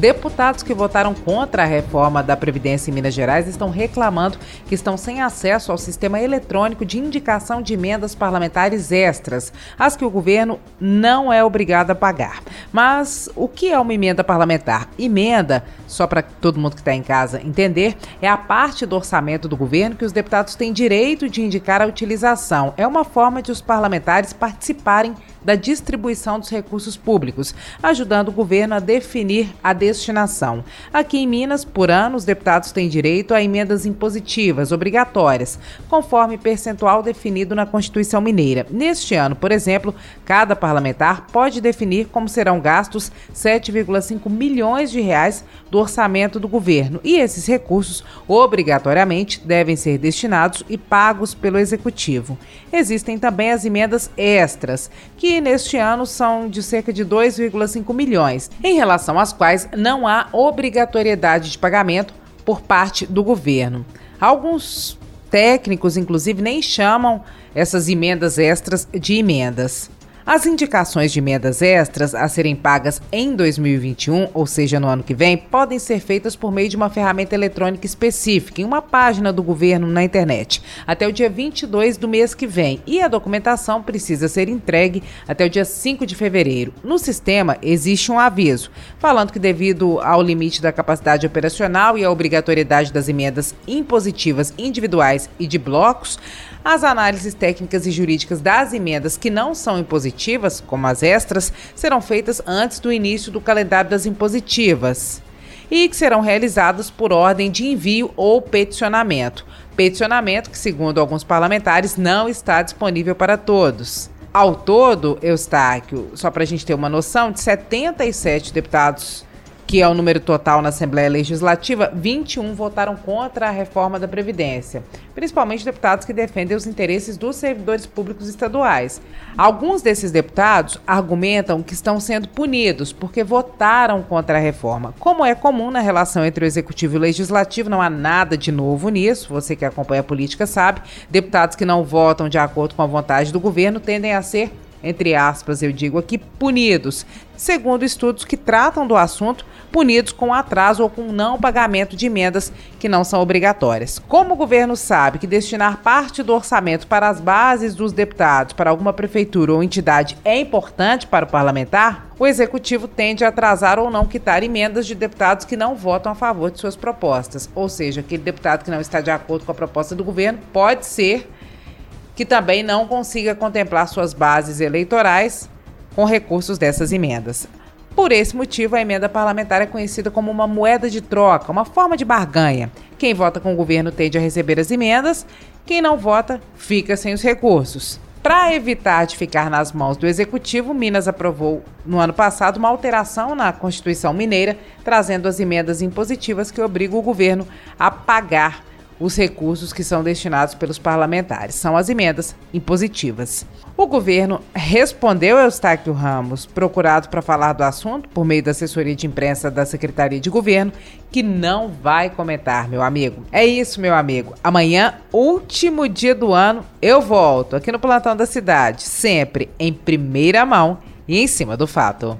Deputados que votaram contra a reforma da Previdência em Minas Gerais estão reclamando que estão sem acesso ao sistema eletrônico de indicação de emendas parlamentares extras, as que o governo não é obrigado a pagar. Mas o que é uma emenda parlamentar? Emenda, só para todo mundo que está em casa entender, é a parte do orçamento do governo que os deputados têm direito de indicar a utilização. É uma forma de os parlamentares participarem da distribuição dos recursos públicos, ajudando o governo a definir a destinação. Aqui em Minas, por ano, os deputados têm direito a emendas impositivas obrigatórias, conforme percentual definido na Constituição Mineira. Neste ano, por exemplo, cada parlamentar pode definir como serão gastos 7,5 milhões de reais do orçamento do governo, e esses recursos obrigatoriamente devem ser destinados e pagos pelo executivo. Existem também as emendas extras, que neste ano são de cerca de 2,5 milhões, em relação às quais não há obrigatoriedade de pagamento por parte do governo. Alguns técnicos, inclusive, nem chamam essas emendas extras de emendas. As indicações de emendas extras a serem pagas em 2021, ou seja, no ano que vem, podem ser feitas por meio de uma ferramenta eletrônica específica em uma página do governo na internet, até o dia 22 do mês que vem, e a documentação precisa ser entregue até o dia 5 de fevereiro. No sistema existe um aviso falando que devido ao limite da capacidade operacional e à obrigatoriedade das emendas impositivas individuais e de blocos, as análises técnicas e jurídicas das emendas que não são impositivas, como as extras, serão feitas antes do início do calendário das impositivas e que serão realizadas por ordem de envio ou peticionamento. Peticionamento que, segundo alguns parlamentares, não está disponível para todos. Ao todo, Eustáquio, só para a gente ter uma noção, de 77 deputados que é o número total na Assembleia Legislativa, 21 votaram contra a reforma da Previdência, principalmente deputados que defendem os interesses dos servidores públicos estaduais. Alguns desses deputados argumentam que estão sendo punidos porque votaram contra a reforma. Como é comum na relação entre o Executivo e o Legislativo, não há nada de novo nisso, você que acompanha a política sabe, deputados que não votam de acordo com a vontade do governo tendem a ser entre aspas, eu digo aqui, punidos, segundo estudos que tratam do assunto, punidos com atraso ou com não pagamento de emendas que não são obrigatórias. Como o governo sabe que destinar parte do orçamento para as bases dos deputados para alguma prefeitura ou entidade é importante para o parlamentar, o executivo tende a atrasar ou não quitar emendas de deputados que não votam a favor de suas propostas. Ou seja, aquele deputado que não está de acordo com a proposta do governo pode ser que também não consiga contemplar suas bases eleitorais com recursos dessas emendas. Por esse motivo, a emenda parlamentar é conhecida como uma moeda de troca, uma forma de barganha. Quem vota com o governo tende a receber as emendas, quem não vota fica sem os recursos. Para evitar de ficar nas mãos do executivo, Minas aprovou no ano passado uma alteração na Constituição Mineira, trazendo as emendas impositivas que obrigam o governo a pagar os recursos que são destinados pelos parlamentares. São as emendas impositivas. O governo respondeu a Eustáquio Ramos, procurado para falar do assunto por meio da assessoria de imprensa da Secretaria de Governo, que não vai comentar, meu amigo. É isso, meu amigo. Amanhã, último dia do ano, eu volto aqui no Plantão da Cidade, sempre em primeira mão e em cima do fato.